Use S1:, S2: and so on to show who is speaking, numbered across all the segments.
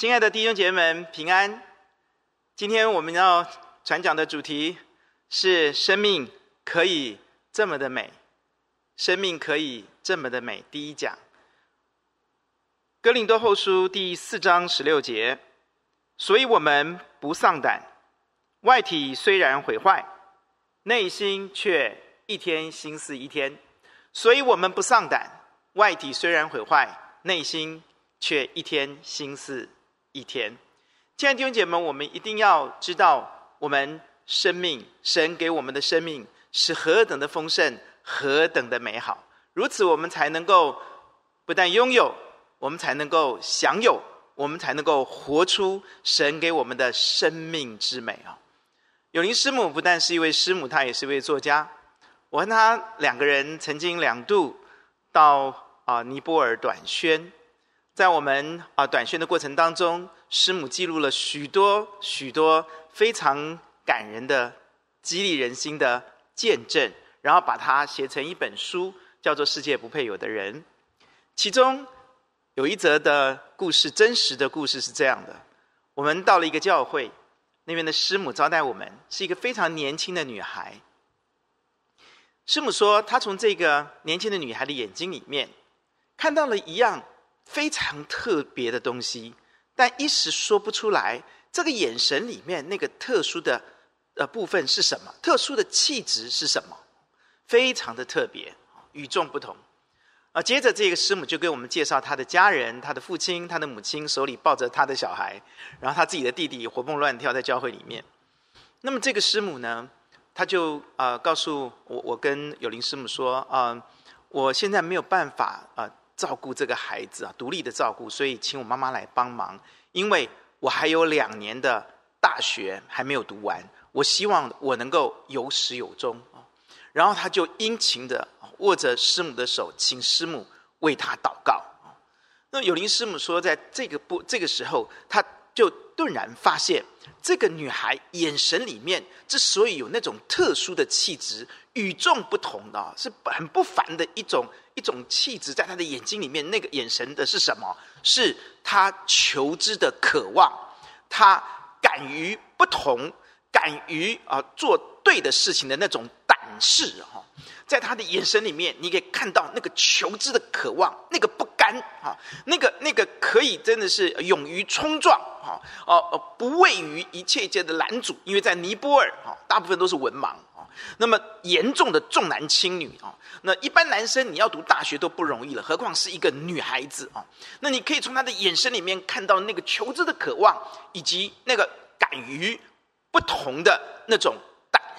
S1: 亲爱的弟兄姐妹们，平安！今天我们要传讲的主题是“生命可以这么的美”，生命可以这么的美。第一讲，《哥林多后书》第四章十六节，所以我们不丧胆，外体虽然毁坏，内心却一天新似一天。所以我们不丧胆，外体虽然毁坏，内心却一天新似。一天，亲爱的弟兄姐妹们，我们一定要知道，我们生命，神给我们的生命是何等的丰盛，何等的美好。如此，我们才能够不但拥有，我们才能够享有，我们才能够活出神给我们的生命之美啊！永林师母不但是一位师母，她也是一位作家。我和她两个人曾经两度到啊尼泊尔短宣。在我们啊短宣的过程当中，师母记录了许多许多非常感人的、激励人心的见证，然后把它写成一本书，叫做《世界不配有的人》。其中有一则的故事，真实的故事是这样的：我们到了一个教会，那边的师母招待我们，是一个非常年轻的女孩。师母说，她从这个年轻的女孩的眼睛里面看到了一样。非常特别的东西，但一时说不出来。这个眼神里面那个特殊的呃部分是什么？特殊的气质是什么？非常的特别，与众不同。啊，接着这个师母就给我们介绍他的家人，他的父亲，他的母亲手里抱着他的小孩，然后他自己的弟弟活蹦乱跳在教会里面。那么这个师母呢，他就啊、呃、告诉我，我跟有林师母说啊、呃，我现在没有办法啊。照顾这个孩子啊，独立的照顾，所以请我妈妈来帮忙，因为我还有两年的大学还没有读完，我希望我能够有始有终啊。然后他就殷勤的握着师母的手，请师母为他祷告啊。那有林师母说，在这个不这个时候，他就顿然发现，这个女孩眼神里面之所以有那种特殊的气质，与众不同的，是很不凡的一种。一种气质在她的眼睛里面，那个眼神的是什么？是她求知的渴望，她敢于不同，敢于啊做对的事情的那种胆是哈，在他的眼神里面，你可以看到那个求知的渴望，那个不甘啊，那个那个可以真的是勇于冲撞啊，哦哦不畏于一切一切的拦阻，因为在尼泊尔哈，大部分都是文盲。那么严重的重男轻女啊，那一般男生你要读大学都不容易了，何况是一个女孩子啊？那你可以从他的眼神里面看到那个求知的渴望，以及那个敢于不同的那种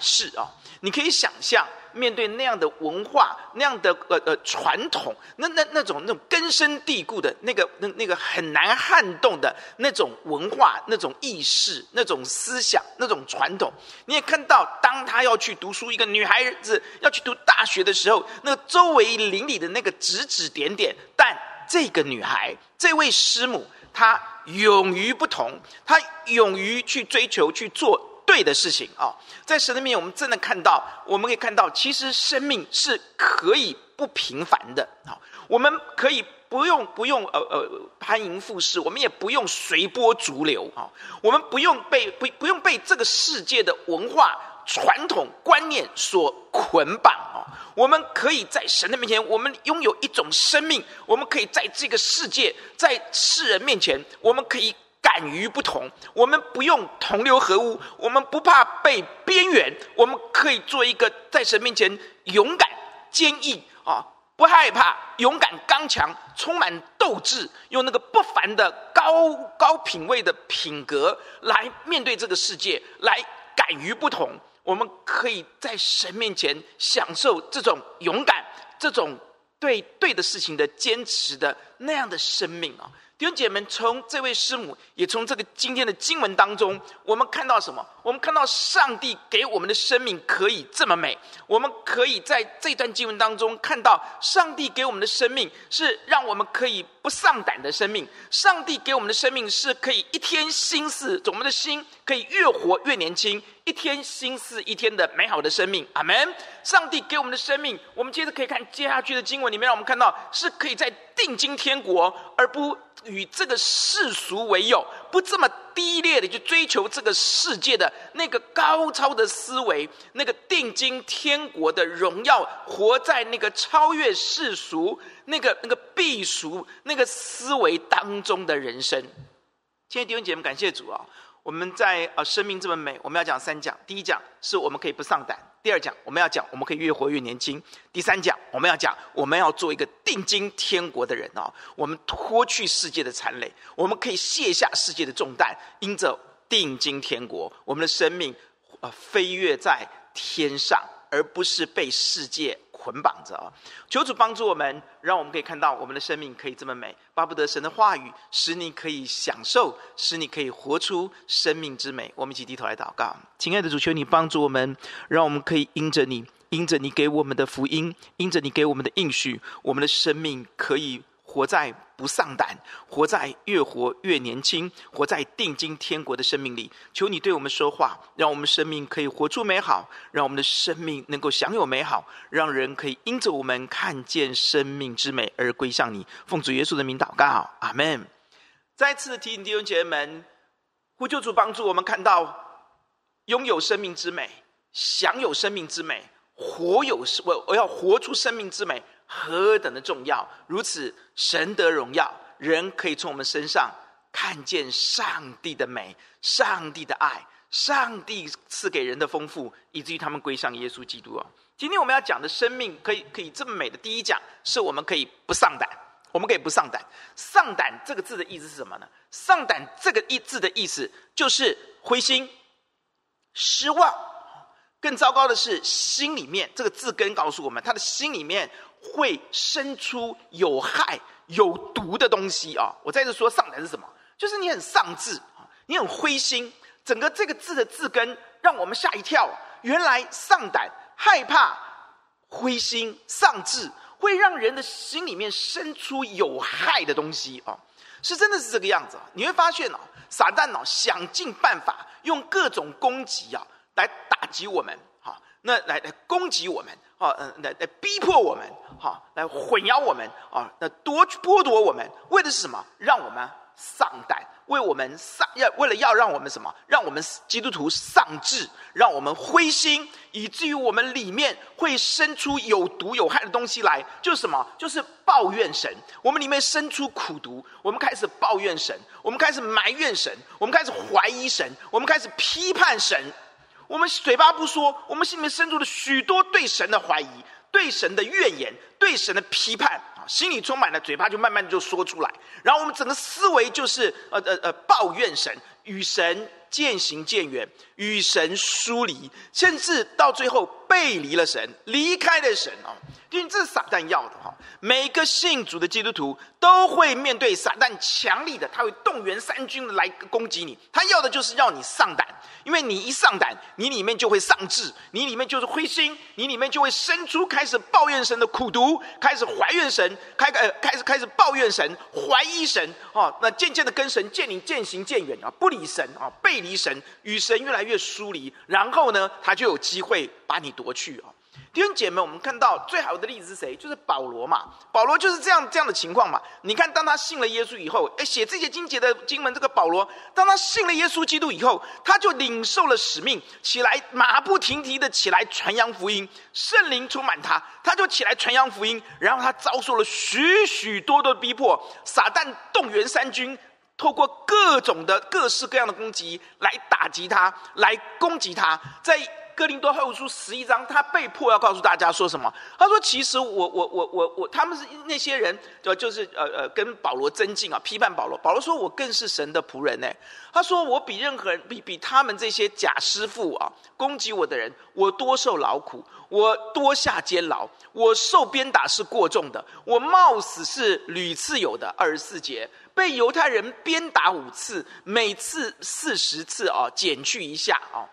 S1: 是啊。你可以想象。面对那样的文化，那样的呃呃传统，那那那种那种根深蒂固的那个那那个很难撼动的那种文化、那种意识、那种思想、那种传统，你也看到，当她要去读书，一个女孩子要去读大学的时候，那个周围邻里的那个指指点点，但这个女孩，这位师母，她勇于不同，她勇于去追求去做。对的事情啊，在神的面前，我们真的看到，我们可以看到，其实生命是可以不平凡的啊。我们可以不用不用呃呃攀迎附势，我们也不用随波逐流啊。我们不用被不不用被这个世界的文化传统观念所捆绑啊。我们可以在神的面前，我们拥有一种生命，我们可以在这个世界，在世人面前，我们可以。敢于不同，我们不用同流合污，我们不怕被边缘，我们可以做一个在神面前勇敢、坚毅啊，不害怕、勇敢、刚强、充满斗志，用那个不凡的高高品位的品格来面对这个世界，来敢于不同。我们可以在神面前享受这种勇敢、这种对对的事情的坚持的那样的生命啊。弟姐妹们，从这位师母，也从这个今天的经文当中，我们看到什么？我们看到上帝给我们的生命可以这么美。我们可以在这段经文当中看到，上帝给我们的生命是让我们可以不丧胆的生命。上帝给我们的生命是可以一天心思，我们的心可以越活越年轻。一天心思一天的美好的生命，阿门。上帝给我们的生命，我们接着可以看接下去的经文里面，让我们看到是可以在
S2: 定金天国，而不与这个世俗为友，不这么低劣的去追求这个世界的那个高超的思维，那个定金天国的荣耀，活在那个超越世俗、那个那个避俗、那个思维当中的人生。亲爱的弟兄姐妹，感谢主啊！我们在呃生命这么美，我们要讲三讲。第一讲是我们可以不上胆；第二讲我们要讲我们可以越活越年轻；第三讲我们要讲我们要做一个定睛天国的人哦！我们脱去世界的残累，我们可以卸下世界的重担，因着定睛天国，我们的生命呃飞跃在天上，而不是被世界。捆绑着啊！求主帮助我们，让我们可以看到我们的生命可以这么美。巴不得神的话语使你可以享受，使你可以活出生命之美。我们一起低头来祷告，亲爱的主，求你帮助我们，让我们可以因着你，因着你给我们的福音，因着你给我们的应许，我们的生命可以。活在不丧胆，活在越活越年轻，活在定睛天国的生命里。求你对我们说话，让我们生命可以活出美好，让我们的生命能够享有美好，让人可以因着我们看见生命之美而归向你。奉主耶稣的名祷告，阿门。再次提醒弟兄姐妹们，呼求主帮助我们看到拥有生命之美，享有生命之美，活有我我要活出生命之美。何等的重要！如此，神得荣耀，人可以从我们身上看见上帝的美、上帝的爱、上帝赐给人的丰富，以至于他们归向耶稣基督啊！今天我们要讲的生命可以可以这么美的第一讲，是我们可以不丧胆，我们可以不丧胆。丧胆这个字的意思是什么呢？丧胆这个一字的意思就是灰心、失望。更糟糕的是，心里面这个字根告诉我们，他的心里面。会生出有害有毒的东西啊！我在这说丧胆是什么？就是你很丧志，你很灰心。整个这个字的字根让我们吓一跳。原来丧胆、害怕、灰心、丧志，会让人的心里面生出有害的东西啊！是真的是这个样子啊！你会发现哦，撒旦哦想尽办法用各种攻击啊来打击我们，好，那来来攻击我们。啊，嗯，来来逼迫我们，好，来混淆我们，啊，那夺剥夺我们，为的是什么？让我们丧胆，为我们丧要为了要让我们什么？让我们基督徒丧志，让我们灰心，以至于我们里面会生出有毒有害的东西来，就是什么？就是抱怨神。我们里面生出苦毒，我们开始抱怨神，我们开始埋怨神，我们开始怀疑神，我们开始批判神。我们嘴巴不说，我们心里面生出了许多对神的怀疑、对神的怨言、对神的批判啊，心里充满了，嘴巴就慢慢就说出来。然后我们整个思维就是呃呃呃抱怨神，与神渐行渐远，与神疏离，甚至到最后背离了神，离开了神啊。因为这是撒旦要的哈，每个信主的基督徒都会面对撒旦强力的，他会动员三军来攻击你。他要的就是要你丧胆，因为你一丧胆，你里面就会丧志，你里面就是灰心，你里面就会生出开始抱怨神的苦毒，开始怀怨神，开呃开始开始抱怨神，怀疑神啊，那渐渐的跟神渐离渐行渐远啊，不理神啊，背离神，与神越来越越疏离，然后呢，他就有机会把你夺去啊。弟兄姐妹，我们看到最好的例子是谁？就是保罗嘛。保罗就是这样这样的情况嘛。你看，当他信了耶稣以后，哎，写这些经节的经文，这个保罗，当他信了耶稣基督以后，他就领受了使命，起来马不停蹄的起来传扬福音，圣灵充满他，他就起来传扬福音。然后他遭受了许许多多的逼迫，撒旦动员三军，透过各种的各式各样的攻击来打击他，来攻击他，在。哥林多后书十一章，他被迫要告诉大家说什么？他说：“其实我我我我我，他们是那些人，就就是呃呃，跟保罗争竞啊，批判保罗。保罗说我更是神的仆人呢。他说我比任何人，比比他们这些假师傅啊，攻击我的人，我多受劳苦，我多下监牢，我受鞭打是过重的，我冒死是屡次有的。二十四节，被犹太人鞭打五次，每次四十次啊，减去一下啊。”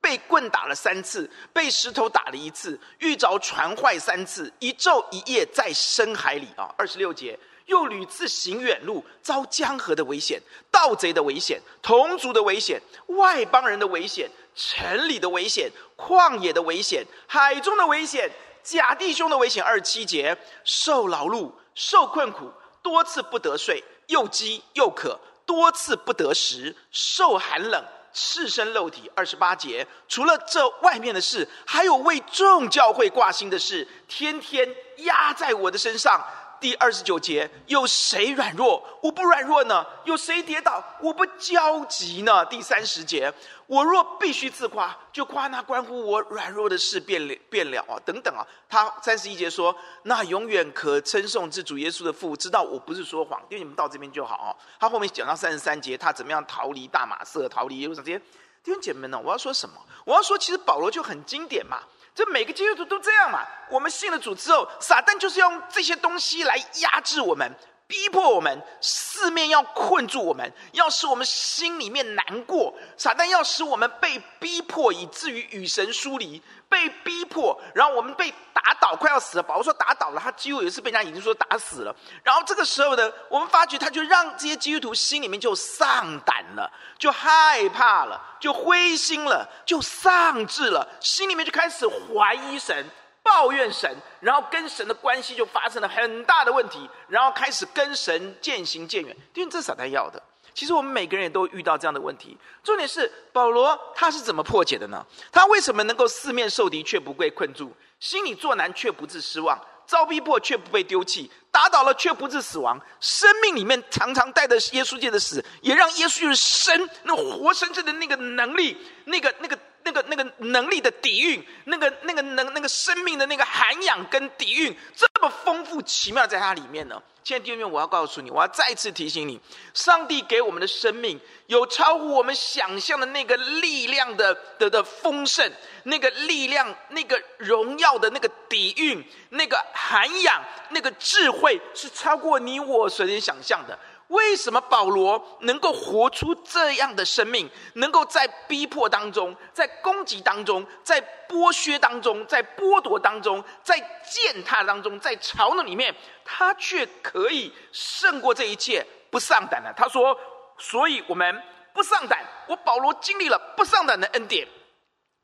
S2: 被棍打了三次，被石头打了一次，遇着船坏三次，一昼一夜在深海里啊。二十六节，又屡次行远路，遭江河的危险、盗贼的危险、同族的危险、外邦人的危险、城里的危险、旷野的危险、海中的危险、假弟兄的危险。二十七节，受劳碌，受困苦，多次不得睡，又饥又渴，多次不得食，受寒冷，赤身露体。二十八节，除了这外面的事，还有为众教会挂心的事，天天压在我的身上。第二十九节，有谁软弱，我不软弱呢？有谁跌倒，我不焦急呢？第三十节，我若必须自夸，就夸那关乎我软弱的事变了变了啊！等等啊，他三十一节说，那永远可称颂之主耶稣的父，知道我不是说谎，因为你们到这边就好啊。他后面讲到三十三节，他怎么样逃离大马色，逃离耶路撒冷这些弟兄姐妹们呢？我要说什么？我要说，其实保罗就很经典嘛。这每个基督徒都这样嘛？我们信了主之后，撒旦就是用这些东西来压制我们、逼迫我们，四面要困住我们，要使我们心里面难过。撒旦要使我们被逼迫，以至于与神疏离。被逼迫，然后我们被打倒，快要死了。保罗说打倒了，他几乎也是被人家已经说打死了。然后这个时候呢，我们发觉他就让这些基督徒心里面就丧胆了，就害怕了，就灰心了，就丧志了，心里面就开始怀疑神、抱怨神，然后跟神的关系就发生了很大的问题，然后开始跟神渐行渐远。因为这是撒旦要的。其实我们每个人也都遇到这样的问题。重点是保罗他是怎么破解的呢？他为什么能够四面受敌却不被困住，心里作难却不致失望，遭逼迫却不被丢弃，打倒了却不致死亡，生命里面常常带着耶稣界的死，也让耶稣就是生那活生生的那个能力，那个那个。那个那个能力的底蕴，那个那个能那个生命的那个涵养跟底蕴，这么丰富奇妙，在它里面呢。现在弟兄们，我要告诉你，我要再次提醒你，上帝给我们的生命有超乎我们想象的那个力量的的的丰盛，那个力量，那个荣耀的那个底蕴，那个涵养，那个智慧，是超过你我所能想象的。为什么保罗能够活出这样的生命？能够在逼迫当中，在攻击当中，在剥削当中，在剥夺当中，在践踏当中，在嘲弄里面，他却可以胜过这一切，不上胆的。他说：“所以我们不上胆。我保罗经历了不上胆的恩典。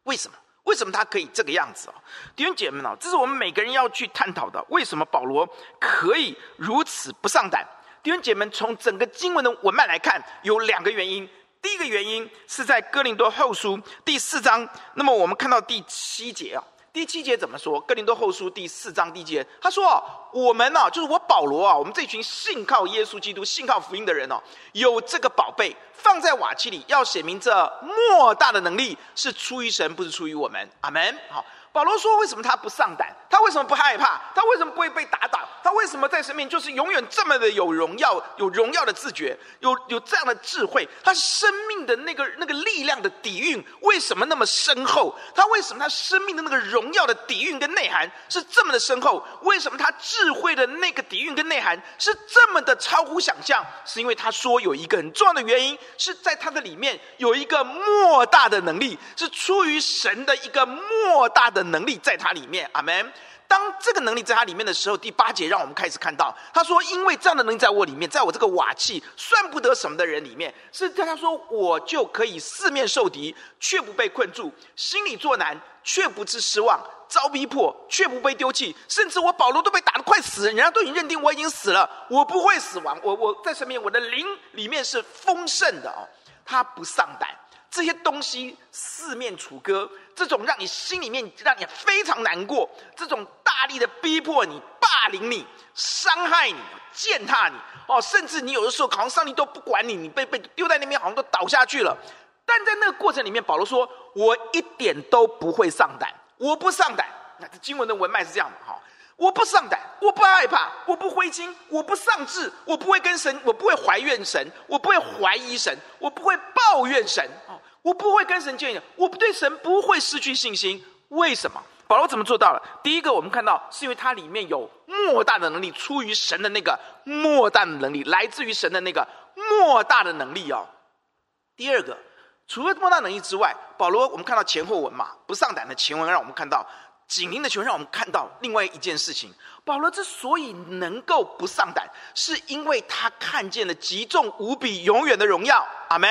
S2: 为什么？为什么他可以这个样子啊？弟兄姐妹们，这是我们每个人要去探讨的。为什么保罗可以如此不上胆？”弟兄姐妹们，从整个经文的文脉来看，有两个原因。第一个原因是在哥林多后书第四章，那么我们看到第七节啊，第七节怎么说？哥林多后书第四章第七节，他说：“我们呢，就是我保罗啊，我们这群信靠耶稣基督、信靠福音的人哦，有这个宝贝放在瓦器里，要显明这莫大的能力是出于神，不是出于我们。”阿门。好。保罗说：“为什么他不丧胆？他为什么不害怕？他为什么不会被打倒？他为什么在生命就是永远这么的有荣耀、有荣耀的自觉，有有这样的智慧？他生命的那个那个力量的底蕴为什么那么深厚？他为什么他生命的那个荣耀的底蕴跟内涵是这么的深厚？为什么他智慧的那个底蕴跟内涵是这么的超乎想象？是因为他说有一个很重要的原因，是在他的里面有一个莫大的能力，是出于神的一个莫大的。”能力在他里面，阿门。当这个能力在他里面的时候，第八节让我们开始看到，他说：“因为这样的能力在我里面，在我这个瓦器算不得什么的人里面，是跟他说我就可以四面受敌，却不被困住；心里作难，却不致失望；遭逼迫，却不被丢弃。甚至我保罗都被打得快死，人家都已经认定我已经死了，我不会死亡。我我在上面，我的灵里面是丰盛的哦，他不丧胆。”这些东西四面楚歌，这种让你心里面让你非常难过，这种大力的逼迫你、霸凌你、伤害你、践踏你，哦，甚至你有的时候好像上帝都不管你，你被被丢在那边，好像都倒下去了。但在那个过程里面，保罗说：“我一点都不会上胆，我不上胆。”那这经文的文脉是这样的哈。我不上胆，我不害怕，我不灰心，我不丧志，我不会跟神，我不会怀怨神，我不会怀疑神，我不会抱怨神，我不会跟神建议，我不对神不会失去信心。为什么？保罗怎么做到了？第一个，我们看到是因为它里面有莫大的能力，出于神的那个莫大的能力，来自于神的那个莫大的能力哦。第二个，除了莫大能力之外，保罗我们看到前后文嘛，不上胆的前文让我们看到。紧邻的球让我们看到另外一件事情：保罗之所以能够不上胆，是因为他看见了极重无比、永远的荣耀。阿门。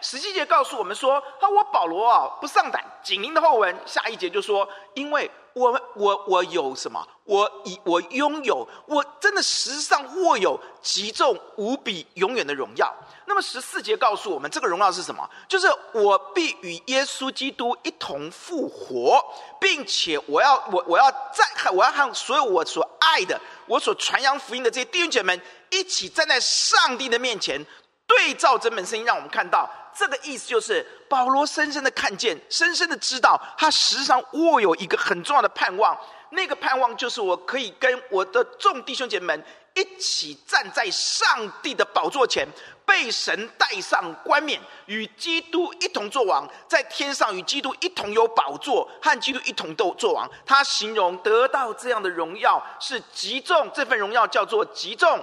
S2: 十七节告诉我们说：“啊我保罗啊，不上胆。”紧邻的后文下一节就说：“因为我我我有什么？我以我拥有，我真的实际上握有极重无比永远的荣耀。那么十四节告诉我们，这个荣耀是什么？就是我必与耶稣基督一同复活，并且我要我我要在我要和所有我所爱的、我所传扬福音的这些弟兄姐妹们一起站在上帝的面前，对照这本圣经，让我们看到这个意思，就是保罗深深的看见，深深的知道，他实际上握有一个很重要的盼望。那个盼望就是我可以跟我的众弟兄姐妹们一起站在上帝的宝座前，被神戴上冠冕，与基督一同作王，在天上与基督一同有宝座，和基督一同都作王。他形容得到这样的荣耀是极重，这份荣耀叫做极重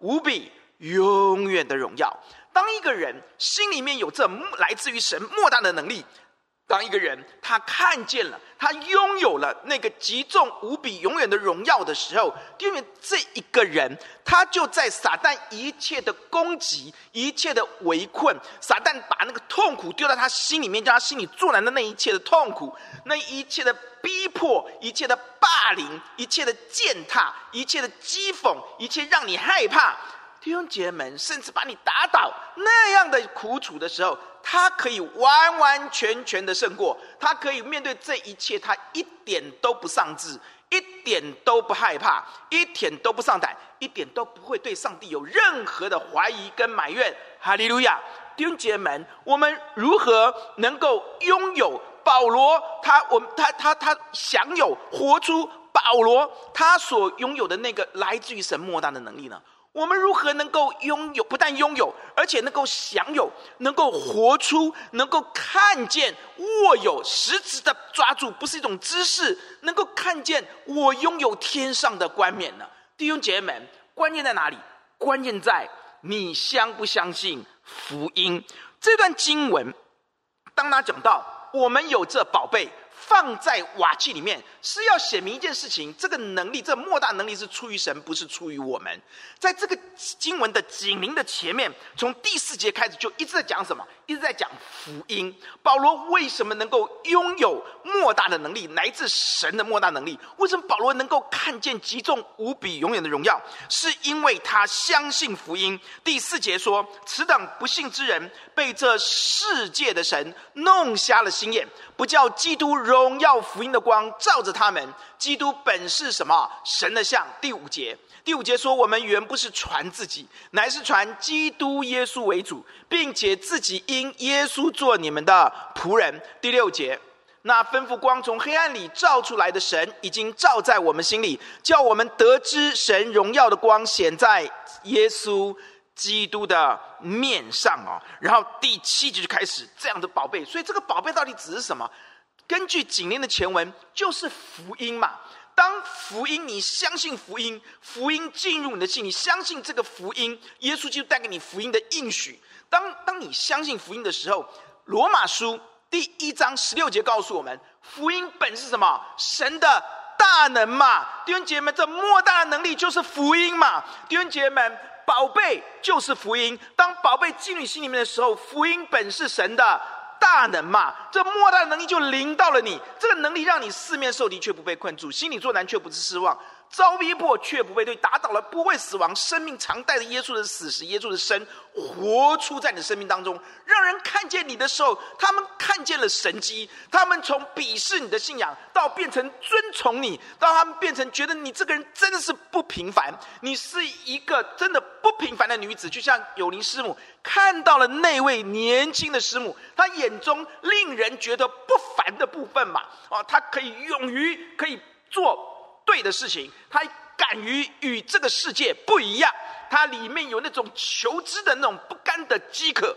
S2: 无比永远的荣耀。当一个人心里面有这来自于神莫大的能力。当一个人他看见了，他拥有了那个极重无比、永远的荣耀的时候，因为这一个人，他就在撒旦一切的攻击、一切的围困，撒旦把那个痛苦丢在他心里面，叫他心里作难的那一切的痛苦、那一切的逼迫、一切的霸凌、一切的践踏、一切的讥讽、一切让你害怕。弟兄姐妹们，甚至把你打倒那样的苦楚的时候，他可以完完全全的胜过，他可以面对这一切，他一点都不丧志，一点都不害怕，一点都不上胆，一点都不会对上帝有任何的怀疑跟埋怨。哈利路亚！弟兄姐妹们，我们如何能够拥有保罗他我他他他享有活出保罗他所拥有的那个来自于神莫大的能力呢？我们如何能够拥有？不但拥有，而且能够享有，能够活出，能够看见，握有实质的抓住，不是一种知识，能够看见我拥有天上的冠冕呢？弟兄姐妹们，关键在哪里？关键在你相不相信福音？这段经文，当他讲到我们有这宝贝。放在瓦器里面，是要写明一件事情：这个能力，这莫大能力是出于神，不是出于我们。在这个经文的紧邻的前面，从第四节开始就一直在讲什么？一直在讲福音。保罗为什么能够拥有莫大的能力，来自神的莫大能力？为什么保罗能够看见极重无比、永远的荣耀？是因为他相信福音。第四节说：“此等不信之人，被这世界的神弄瞎了心眼。”不叫基督荣耀福音的光照着他们。基督本是什么？神的像。第五节，第五节说：我们原不是传自己，乃是传基督耶稣为主，并且自己因耶稣做你们的仆人。第六节，那吩咐光从黑暗里照出来的神，已经照在我们心里，叫我们得知神荣耀的光显在耶稣。基督的面上哦，然后第七节就开始这样的宝贝，所以这个宝贝到底指的是什么？根据紧邻的前文，就是福音嘛。当福音，你相信福音，福音进入你的心，你相信这个福音，耶稣就带给你福音的应许。当当你相信福音的时候，罗马书第一章十六节告诉我们，福音本是什么？神的大能嘛。弟兄姐妹，这莫大的能力就是福音嘛。弟兄姐妹。宝贝就是福音。当宝贝进入你心里面的时候，福音本是神的大能嘛，这莫大的能力就临到了你。这个能力让你四面受敌却不被困住，心里作难却不是失望。遭逼迫却不被对，打倒了不会死亡，生命常带着耶稣的死，时耶稣的生活出在你的生命当中。让人看见你的时候，他们看见了神迹，他们从鄙视你的信仰到变成尊崇你，到他们变成觉得你这个人真的是不平凡，你是一个真的不平凡的女子。就像有灵师母看到了那位年轻的师母，她眼中。令人觉得不凡的部分嘛，啊，她可以勇于可以做。对的事情，他敢于与这个世界不一样，他里面有那种求知的那种不甘的饥渴。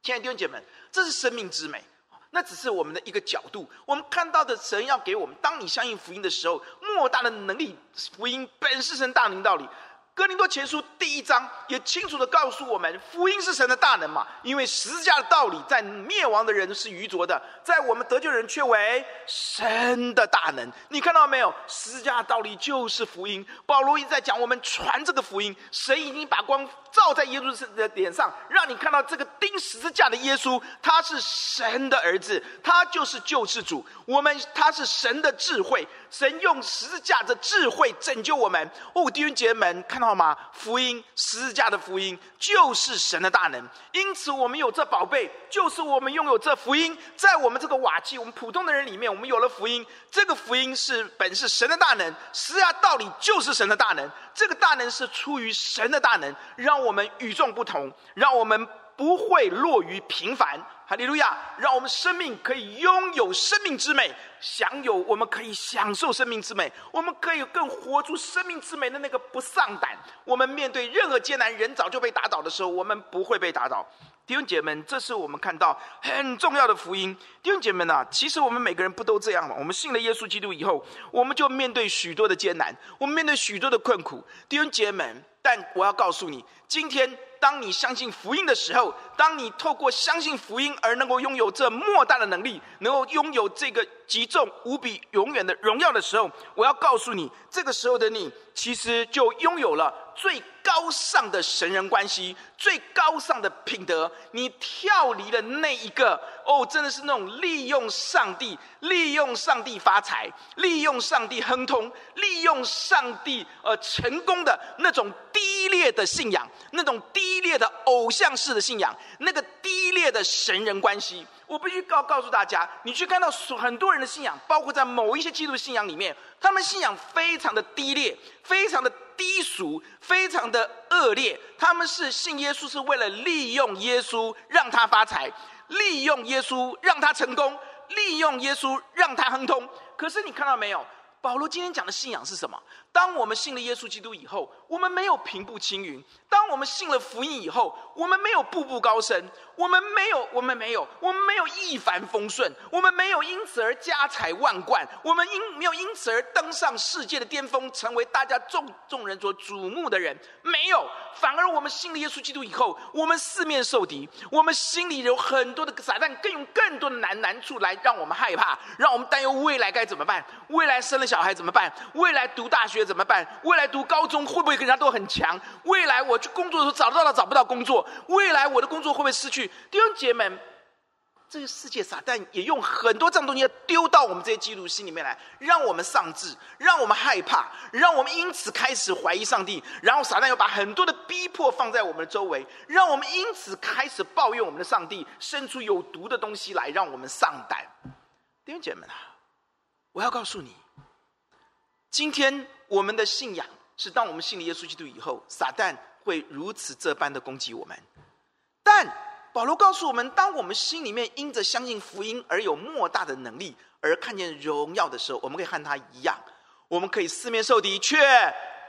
S2: 亲爱的弟兄姐妹，这是生命之美，那只是我们的一个角度。我们看到的神要给我们，当你相信福音的时候，莫大的能力，福音本是神大能道理。哥林多前书第一章也清楚地告诉我们，福音是神的大能嘛。因为十字架的道理，在灭亡的人是愚拙的，在我们得救人却为神的大能。你看到没有？十字架的道理就是福音。保罗一直在讲，我们传这个福音，神已经把光照在耶稣的脸上，让你看到这个钉十字架的耶稣，他是神的儿子，他就是救世主。我们他是神的智慧，神用十字架的智慧拯救我们。哦，弟兄姐妹们，看。知道吗？福音十字架的福音就是神的大能，因此我们有这宝贝，就是我们拥有这福音，在我们这个瓦器，我们普通的人里面，我们有了福音。这个福音是本是神的大能，十字架道理就是神的大能。这个大能是出于神的大能，让我们与众不同，让我们不会落于平凡。哈利路亚！让我们生命可以拥有生命之美，享有我们可以享受生命之美，我们可以更活出生命之美的那个不丧胆。我们面对任何艰难，人早就被打倒的时候，我们不会被打倒。弟兄姐妹们，这是我们看到很重要的福音。弟兄姐妹们呐，其实我们每个人不都这样吗？我们信了耶稣基督以后，我们就面对许多的艰难，我们面对许多的困苦。弟兄姐妹们，但我要告诉你，今天。当你相信福音的时候，当你透过相信福音而能够拥有这莫大的能力，能够拥有这个极重无比永远的荣耀的时候，我要告诉你，这个时候的你其实就拥有了最高尚的神人关系，最高尚的品德。你跳离了那一个哦，真的是那种利用上帝、利用上帝发财、利用上帝亨通、利用上帝呃成功的那种低劣的信仰，那种低的偶像式的信仰，那个低劣的神人关系。我必须告告诉大家，你去看到很多人的信仰，包括在某一些基督信仰里面，他们信仰非常的低劣，非常的。低俗，非常的恶劣。他们是信耶稣，是为了利用耶稣让他发财，利用耶稣让他成功，利用耶稣让他亨通。可是你看到没有？保罗今天讲的信仰是什么？当我们信了耶稣基督以后，我们没有平步青云；当我们信了福音以后，我们没有步步高升；我们没有，我们没有，我们没有一帆风顺；我们没有因此而家财万贯；我们因没有因此而登上世界的巅峰，成为大家众众人所瞩目的人。没有，反而我们信了耶稣基督以后，我们四面受敌，我们心里有很多的撒旦，更用更多的难难处来让我们害怕，让我们担忧未来该怎么办？未来生了小孩怎么办？未来读大学？怎么办？未来读高中会不会跟人家都很强？未来我去工作的时候找得到了找不到工作？未来我的工作会不会失去？弟兄姐妹们，这个世界撒旦也用很多这样东西丢到我们这些基督心里面来，让我们丧志，让我们害怕，让我们因此开始怀疑上帝。然后撒旦又把很多的逼迫放在我们的周围，让我们因此开始抱怨我们的上帝，生出有毒的东西来，让我们丧胆。弟兄姐妹们啊，我要告诉你。今天我们的信仰是，当我们信了耶稣基督以后，撒旦会如此这般的攻击我们。但保罗告诉我们，当我们心里面因着相信福音而有莫大的能力，而看见荣耀的时候，我们可以和他一样，我们可以四面受敌却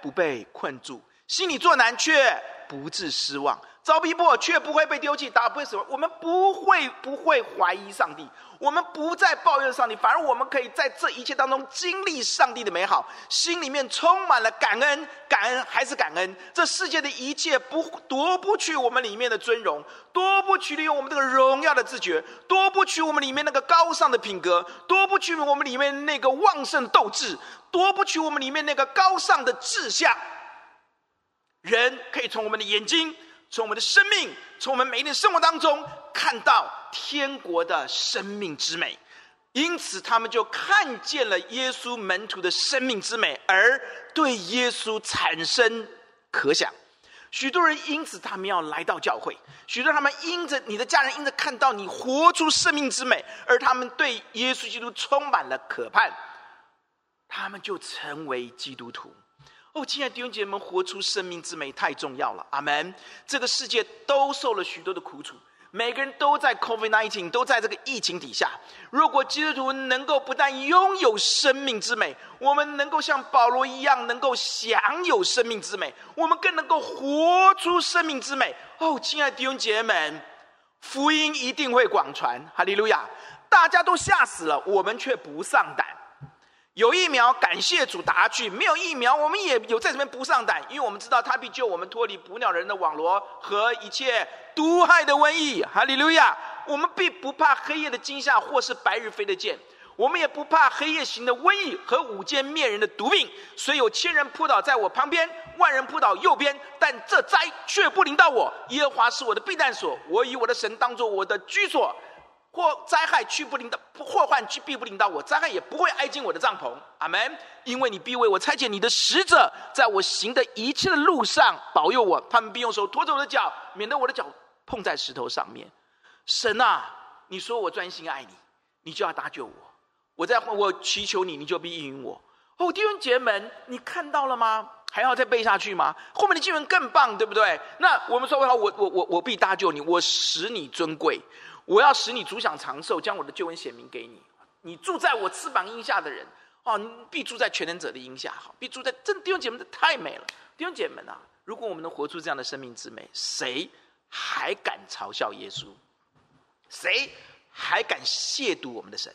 S2: 不被困住，心里作难却不致失望。遭逼迫却不会被丢弃，打不会死亡。我们不会不会怀疑上帝，我们不再抱怨上帝，反而我们可以在这一切当中经历上帝的美好，心里面充满了感恩，感恩还是感恩。这世界的一切不夺不去我们里面的尊荣，夺不去利用我们这个荣耀的自觉，夺不去我们里面那个高尚的品格，夺不去我们里面那个旺盛斗志，夺不去我们里面那个高尚的志向。人可以从我们的眼睛。从我们的生命，从我们每一天生活当中看到天国的生命之美，因此他们就看见了耶稣门徒的生命之美，而对耶稣产生渴想。许多人因此他们要来到教会，许多他们因着你的家人因着看到你活出生命之美，而他们对耶稣基督充满了渴盼，他们就成为基督徒。哦，亲爱的弟兄姐妹们，活出生命之美太重要了。阿门。这个世界都受了许多的苦楚，每个人都在 COVID-19，都在这个疫情底下。如果基督徒能够不但拥有生命之美，我们能够像保罗一样，能够享有生命之美，我们更能够活出生命之美。哦，亲爱的弟兄姐妹们，福音一定会广传。哈利路亚！大家都吓死了，我们却不丧胆。有疫苗，感谢主打下去；没有疫苗，我们也有在这边不上胆，因为我们知道他必救我们脱离捕鸟人的网罗和一切毒害的瘟疫。哈利路亚！我们必不怕黑夜的惊吓，或是白日飞的箭；我们也不怕黑夜行的瘟疫和午间灭人的毒病。虽有千人扑倒在我旁边，万人扑倒右边，但这灾却不临到我。耶和华是我的避难所，我以我的神当作我的居所。祸灾害去不临到，祸患去必不临到我，灾害也不会挨近我的帐篷。阿门。因为你必为我差遣你的使者，在我行的一切的路上保佑我，他们必用手托着我的脚，免得我的脚碰在石头上面。神啊，你说我专心爱你，你就要搭救我。我在我祈求你，你就必应允我。哦，弟兄姐妹，你看到了吗？还要再背下去吗？后面的经文更棒，对不对？那我们说，我我我我必搭救你，我使你尊贵。我要使你足享长寿，将我的救恩显明给你。你住在我翅膀荫下的人，哦，你必住在全能者的荫下。好，必住在这弟兄姐妹，这太美了。弟兄姐妹们啊，如果我们能活出这样的生命之美，谁还敢嘲笑耶稣？谁还敢亵渎我们的神？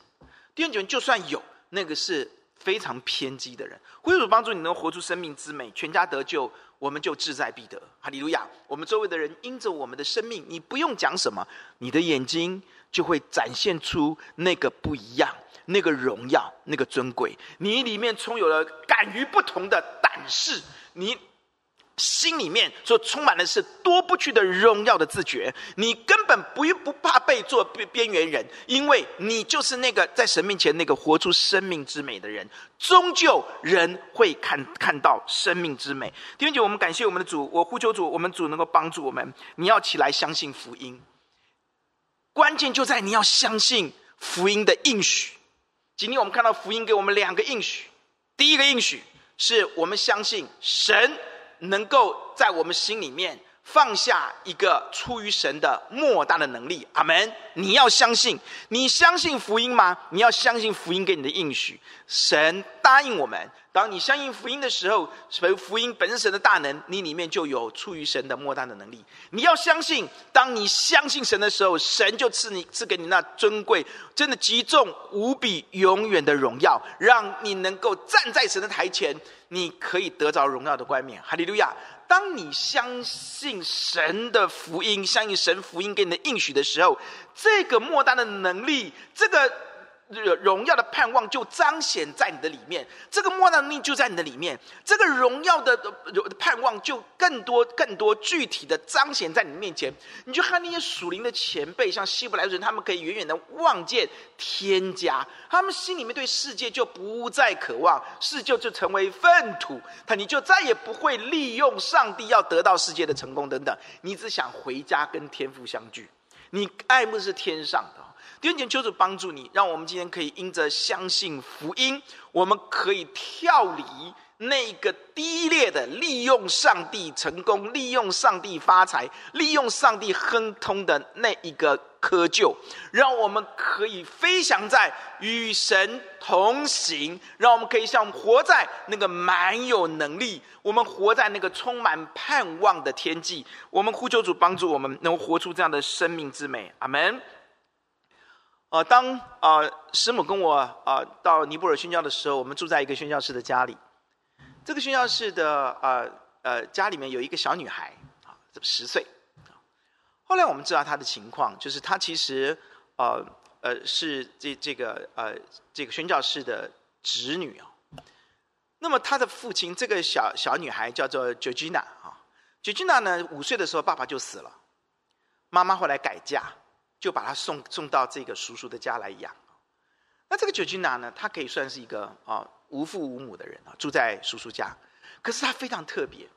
S2: 弟兄姐妹，就算有，那个是非常偏激的人。求主帮助你能活出生命之美，全家得救。我们就志在必得，哈利路亚！我们周围的人因着我们的生命，你不用讲什么，你的眼睛就会展现出那个不一样、那个荣耀、那个尊贵。你里面充有了敢于不同的胆识，你。心里面所充满的是多不去的荣耀的自觉，你根本不不怕被做边边缘人，因为你就是那个在神面前那个活出生命之美的人。终究人会看看到生命之美。弟兄姐，我们感谢我们的主，我呼求主，我们主能够帮助我们。你要起来相信福音，关键就在你要相信福音的应许。今天我们看到福音给我们两个应许，第一个应许是我们相信神。能够在我们心里面放下一个出于神的莫大的能力，阿门！你要相信，你相信福音吗？你要相信福音给你的应许。神答应我们，当你相信福音的时候，福音本身神的大能，你里面就有出于神的莫大的能力。你要相信，当你相信神的时候，神就赐你赐给你那尊贵、真的极重无比、永远的荣耀，让你能够站在神的台前。你可以得着荣耀的冠冕，哈利路亚！当你相信神的福音，相信神福音给你的应许的时候，这个莫大的能力，这个。荣耀的盼望就彰显在你的里面，这个莫大能力就在你的里面，这个荣耀的盼望就更多、更多具体的彰显在你面前。你就看那些属灵的前辈，像希伯来人，他们可以远远的望见天家，他们心里面对世界就不再渴望，世界就成为粪土，他你就再也不会利用上帝要得到世界的成功等等，你只想回家跟天父相聚，你爱慕是天上的。弟兄姐妹，求主帮助你，让我们今天可以因着相信福音，我们可以跳离那个低劣的利用上帝成功、利用上帝发财、利用上帝亨通的那一个窠臼，让我们可以飞翔在与神同行，让我们可以像活在那个满有能力、我们活在那个充满盼望的天际。我们呼求主帮助我们，能活出这样的生命之美。阿门。呃，当呃师母跟我呃到尼泊尔宣教的时候，我们住在一个宣教士的家里。这个宣教士的呃呃家里面有一个小女孩啊，十岁。后来我们知道她的情况，就是她其实呃呃是这这个呃这个宣教士的侄女啊。那么她的父亲，这个小小女孩叫做 Georgina 啊，Georgina 呢五岁的时候爸爸就死了，妈妈后来改嫁。就把他送送到这个叔叔的家来养。那这个九君娜呢，他可以算是一个啊无父无母的人啊，住在叔叔家。可是他非常特别。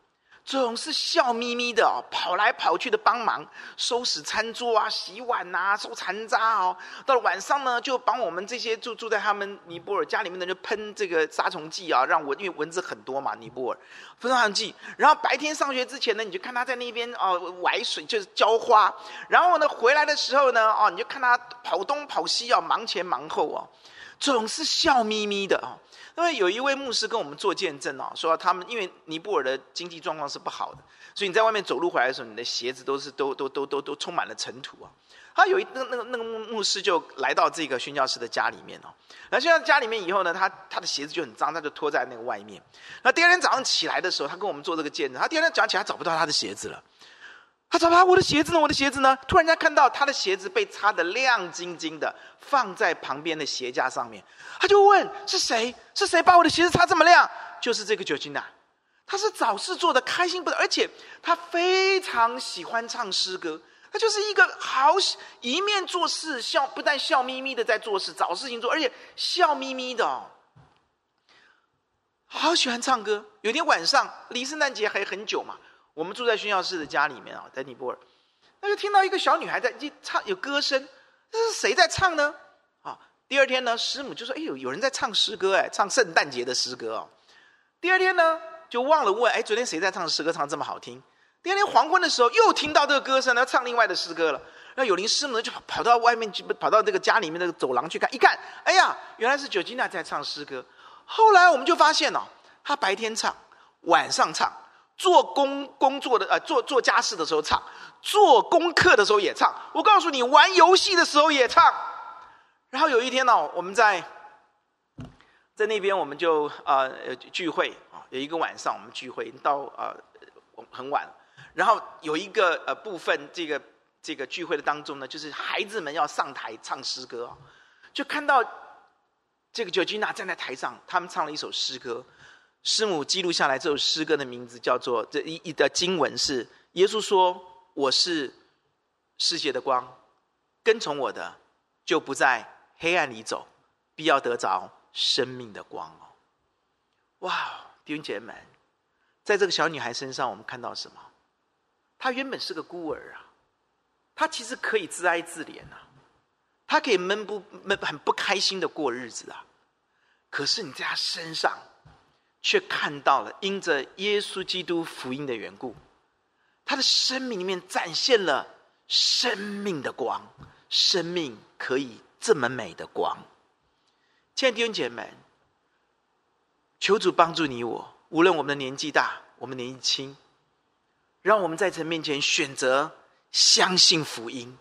S2: 总是笑眯眯的哦，跑来跑去的帮忙收拾餐桌啊、洗碗呐、啊、收残渣哦。到了晚上呢，就帮我们这些住住在他们尼泊尔家里面的人喷这个杀虫剂啊，让我因为蚊子很多嘛，尼泊尔喷杀虫剂。然后白天上学之前呢，你就看他在那边哦玩水，就是浇花。然后呢，回来的时候呢，哦，你就看他跑东跑西啊，忙前忙后啊。
S1: 总是笑眯眯的啊。因为有一位牧师跟我们做见证哦，说他们因为尼泊尔的经济状况是不好的，所以你在外面走路回来的时候，你的鞋子都是都都都都都充满了尘土啊。他有一那那个那个牧牧师就来到这个宣教士的家里面哦，然后宣教家里面以后呢，他他的鞋子就很脏，他就脱在那个外面。那第二天早上起来的时候，他跟我们做这个见证，他第二天早上起来找不到他的鞋子了。他找他我的鞋子呢？我的鞋子呢？突然间看到他的鞋子被擦得亮晶晶的，放在旁边的鞋架上面。他就问：是谁？是谁把我的鞋子擦这么亮？就是这个酒精呐。他是找事做的，开心不得，而且他非常喜欢唱诗歌。他就是一个好一面做事笑，不但笑眯眯的在做事，找事情做，而且笑眯眯的哦。好喜欢唱歌。有天晚上离圣诞节还很久嘛。我们住在宣教士的家里面啊，在尼泊尔，那就听到一个小女孩在唱，有歌声，这是谁在唱呢？啊，第二天呢，师母就说：“哎呦，有人在唱诗歌，哎，唱圣诞节的诗歌哦。”第二天呢，就忘了问：“哎，昨天谁在唱诗歌，唱这么好听？”第二天黄昏的时候，又听到这个歌声，要唱另外的诗歌了。那有灵师母就跑到外面去，跑到这个家里面那个走廊去看，一看，哎呀，原来是九吉娜在唱诗歌。后来我们就发现哦，她白天唱，晚上唱。做工工作的呃，做做家事的时候唱，做功课的时候也唱。我告诉你，玩游戏的时候也唱。然后有一天呢、哦，我们在在那边，我们就呃聚会啊，有一个晚上我们聚会到呃很晚。然后有一个呃部分，这个这个聚会的当中呢，就是孩子们要上台唱诗歌啊，就看到这个 Georgina 站在台上，他们唱了一首诗歌。师母记录下来这首诗歌的名字叫做这一一的经文是耶稣说：“我是世界的光，跟从我的就不在黑暗里走，必要得着生命的光。”哦，哇！弟兄姐妹们，在这个小女孩身上，我们看到什么？她原本是个孤儿啊，她其实可以自哀自怜啊，她可以闷不闷很不开心的过日子啊，可是你在她身上。却看到了，因着耶稣基督福音的缘故，他的生命里面展现了生命的光，生命可以这么美的光。亲爱的弟兄姐妹，求主帮助你我，无论我们的年纪大，我们年纪轻，让我们在神面前选择相信福音，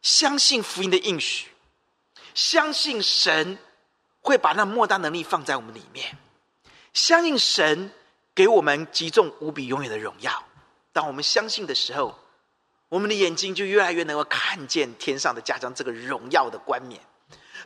S1: 相信福音的应许，相信神会把那莫大能力放在我们里面。相信神给我们极重无比永远的荣耀。当我们相信的时候，我们的眼睛就越来越能够看见天上的家乡这个荣耀的冠冕。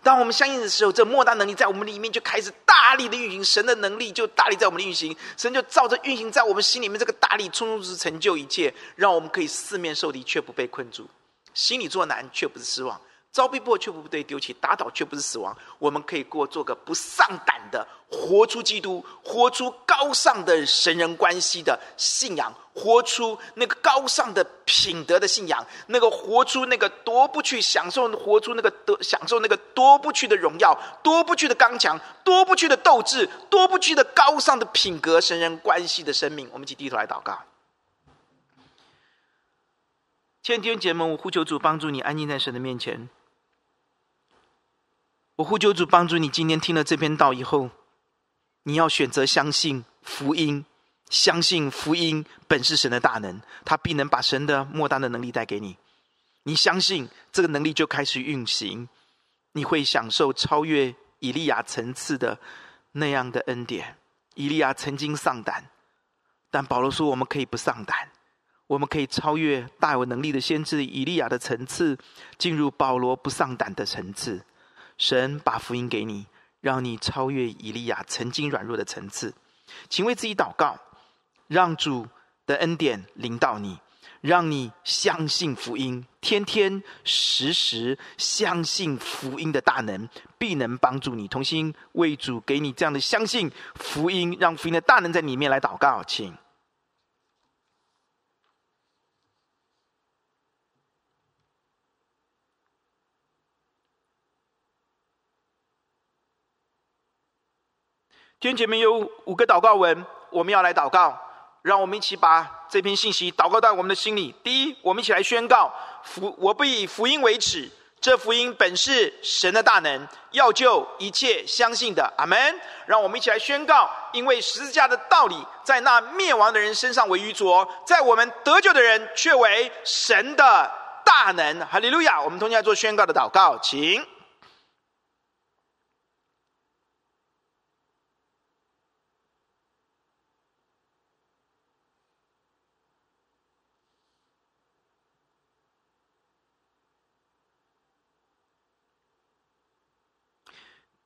S1: 当我们相信的时候，这莫大能力在我们里面就开始大力的运行。神的能力就大力在我们的运行，神就照着运行在我们心里面这个大力，充足成就一切，让我们可以四面受敌却不被困住，心里作难却不是失望。遭逼迫却不被丢弃，打倒却不是死亡。我们可以过做个不丧胆的，活出基督，活出高尚的神人关系的信仰，活出那个高尚的品德的信仰，那个活出那个夺不去享受，活出那个得享受那个夺不去的荣耀，夺不去的刚强，夺不去的斗志，夺不去的高尚的品格，神人关系的生命。我们一起低头来祷告。亲爱的弟兄姐妹们，我呼求主帮助你安静在神的面前。我呼求主帮助你，今天听了这篇道以后，你要选择相信福音，相信福音本是神的大能，他必能把神的莫大的能力带给你。你相信这个能力就开始运行，你会享受超越以利亚层次的那样的恩典。以利亚曾经丧胆，但保罗说我们可以不丧胆，我们可以超越大有能力的先知以利亚的层次，进入保罗不丧胆的层次。神把福音给你，让你超越以利亚曾经软弱的层次。请为自己祷告，让主的恩典临到你，让你相信福音，天天时时相信福音的大能，必能帮助你。同心为主给你这样的相信福音，让福音的大能在里面来祷告，请。弟兄姐妹有五个祷告文，我们要来祷告。让我们一起把这篇信息祷告到我们的心里。第一，我们一起来宣告：福，我不以福音为耻，这福音本是神的大能，要救一切相信的。阿门。让我们一起来宣告：因为十字架的道理，在那灭亡的人身上为愚拙，在我们得救的人却为神的大能。哈利路亚！我们同样来做宣告的祷告，请。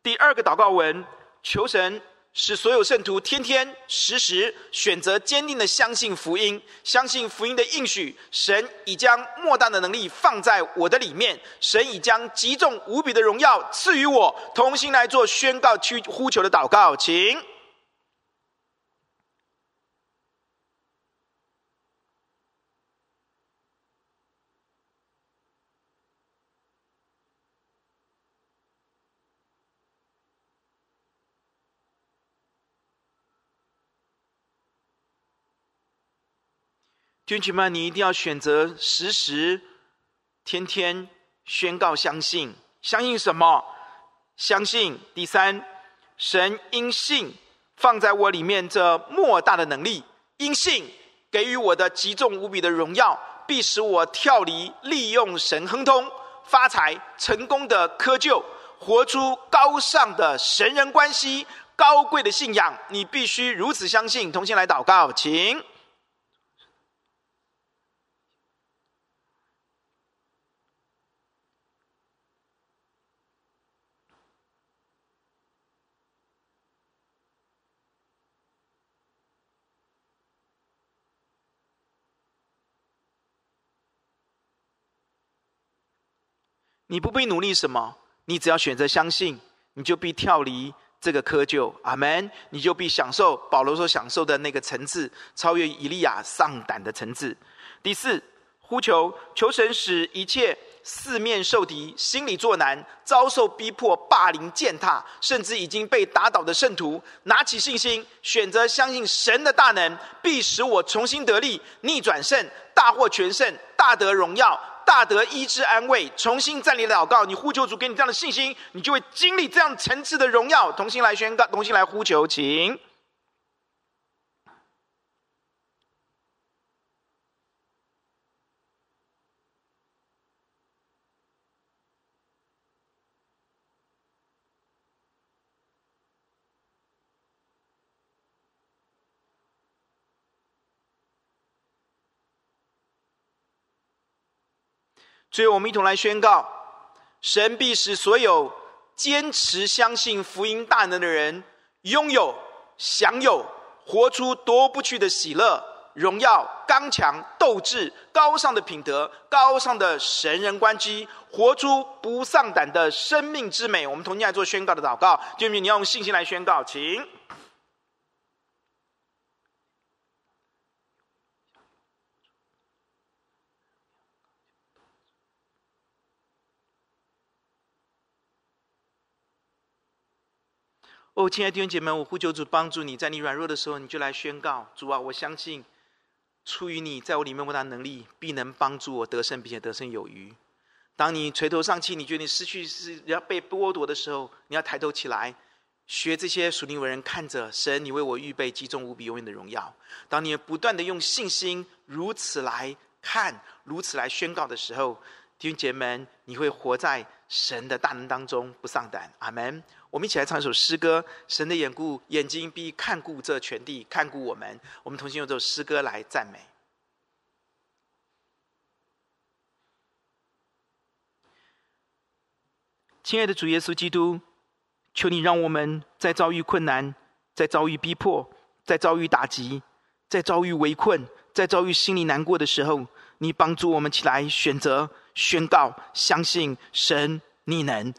S1: 第二个祷告文，求神使所有圣徒天天时时选择坚定的相信福音，相信福音的应许。神已将莫大的能力放在我的里面，神已将极重无比的荣耀赐予我。同心来做宣告、去呼求的祷告，请。弟兄们，你一定要选择时时、天天宣告相信。相信什么？相信第三，神因信放在我里面这莫大的能力，因信给予我的极重无比的荣耀，必使我跳离利用神亨通、发财、成功的窠臼，活出高尚的神人关系、高贵的信仰。你必须如此相信。同心来祷告，请。你不必努力什么，你只要选择相信，你就必跳离这个窠臼。阿门！你就必享受保罗所享受的那个层次，超越以利亚丧胆的层次。第四，呼求求神使一切四面受敌、心里作难、遭受逼迫、霸凌、践踏，甚至已经被打倒的圣徒，拿起信心，选择相信神的大能，必使我重新得力，逆转胜，大获全胜，大得荣耀。大德医治安慰，重新站立祷告，你呼求主给你这样的信心，你就会经历这样层次的荣耀。同心来宣告，同心来呼求，请。所以，我们一同来宣告：神必使所有坚持相信福音大能的人，拥有、享有、活出夺不去的喜乐、荣耀、刚强、斗志、高尚的品德、高尚的神人关系，活出不丧胆的生命之美。我们同样来做宣告的祷告，弟兄，你要用信心来宣告，请。哦，亲爱的弟兄姐妹，我呼求主帮助你，在你软弱的时候，你就来宣告：主啊，我相信出于你在我里面莫大能力，必能帮助我得胜，并且得胜有余。当你垂头丧气，你觉得你失去是要被剥夺的时候，你要抬头起来，学这些属灵伟人，看着神，你为我预备极重无比永远的荣耀。当你不断的用信心如此来看，如此来宣告的时候，弟兄姐妹们，你会活在神的大能当中，不丧胆。阿门。我们一起来唱一首诗歌。神的眼顾眼睛必看顾这全地，看顾我们。我们同心用这首诗歌来赞美。亲爱的主耶稣基督，求你让我们在遭遇困难、在遭遇逼迫、在遭遇打击、在遭遇围困、在遭遇心里难过的时候，你帮助我们起来选择宣告、相信神，你能。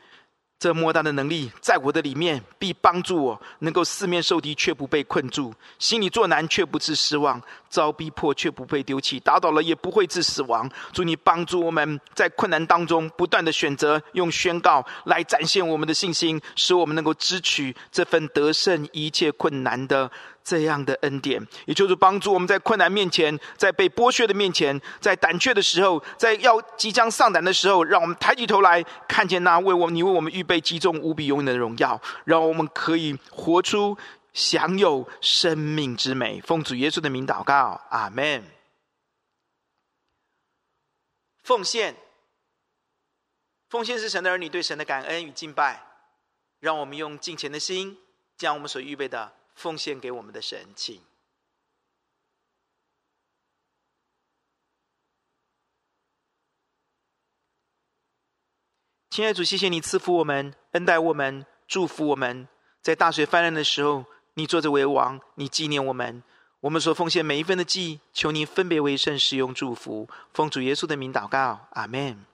S1: 这莫大的能力在我的里面，必帮助我能够四面受敌却不被困住，心里作难却不致失望，
S2: 遭逼迫却不被丢弃，打倒了也不会致死亡。祝，你帮助我们在困难当中不断的选择用宣告来展现我们的信心，使我们能够支取这份得胜一切困难的这样的恩典。也就是帮助我们在困难面前，在被剥削的面前，在胆怯的时候，在要即将丧胆的时候，让我们抬起头来看见那为我们你为我们预备击中无比永远的荣耀，让我们可以活出。享有生命之美，奉主耶稣的名祷告，阿门。
S1: 奉献，奉献是神的儿女对神的感恩与敬拜，让我们用敬虔的心，将我们所预备的奉献给我们的神，请。亲爱的主，谢谢你赐福我们，恩待我们，祝福我们，在大水泛滥的时候。你坐着为王，你纪念我们，我们所奉献每一分的祭，求你分别为圣，使用祝福，奉主耶稣的名祷告，阿门。